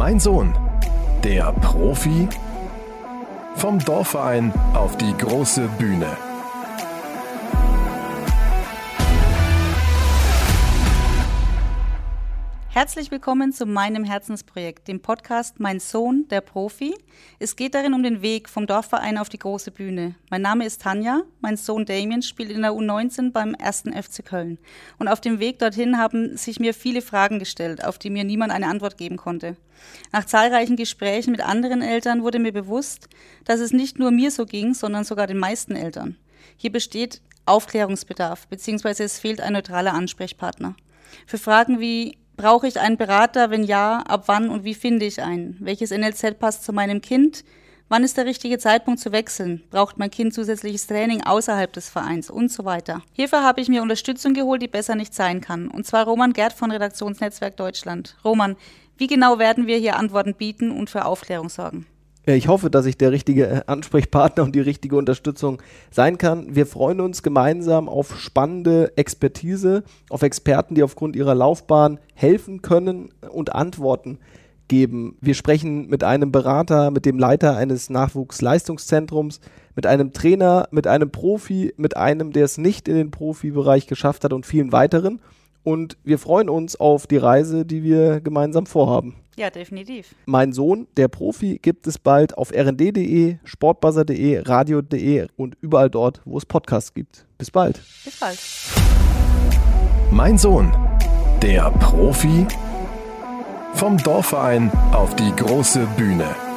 Mein Sohn, der Profi vom Dorfverein auf die große Bühne. Herzlich willkommen zu meinem Herzensprojekt, dem Podcast Mein Sohn, der Profi. Es geht darin um den Weg vom Dorfverein auf die große Bühne. Mein Name ist Tanja, mein Sohn Damien spielt in der U19 beim 1. FC Köln. Und auf dem Weg dorthin haben sich mir viele Fragen gestellt, auf die mir niemand eine Antwort geben konnte. Nach zahlreichen Gesprächen mit anderen Eltern wurde mir bewusst, dass es nicht nur mir so ging, sondern sogar den meisten Eltern. Hier besteht Aufklärungsbedarf, beziehungsweise es fehlt ein neutraler Ansprechpartner. Für Fragen wie Brauche ich einen Berater? Wenn ja, ab wann und wie finde ich einen? Welches NLZ passt zu meinem Kind? Wann ist der richtige Zeitpunkt zu wechseln? Braucht mein Kind zusätzliches Training außerhalb des Vereins und so weiter? Hierfür habe ich mir Unterstützung geholt, die besser nicht sein kann. Und zwar Roman Gerd von Redaktionsnetzwerk Deutschland. Roman, wie genau werden wir hier Antworten bieten und für Aufklärung sorgen? Ich hoffe, dass ich der richtige äh, Ansprechpartner und die richtige Unterstützung sein kann. Wir freuen uns gemeinsam auf spannende Expertise, auf Experten, die aufgrund ihrer Laufbahn helfen können und Antworten geben. Wir sprechen mit einem Berater, mit dem Leiter eines Nachwuchsleistungszentrums, mit einem Trainer, mit einem Profi, mit einem, der es nicht in den Profibereich geschafft hat und vielen weiteren. Und wir freuen uns auf die Reise, die wir gemeinsam vorhaben. Ja, definitiv. Mein Sohn, der Profi, gibt es bald auf rnd.de, sportbuzzer.de, radio.de und überall dort, wo es Podcasts gibt. Bis bald. Bis bald. Mein Sohn, der Profi vom Dorfverein auf die große Bühne.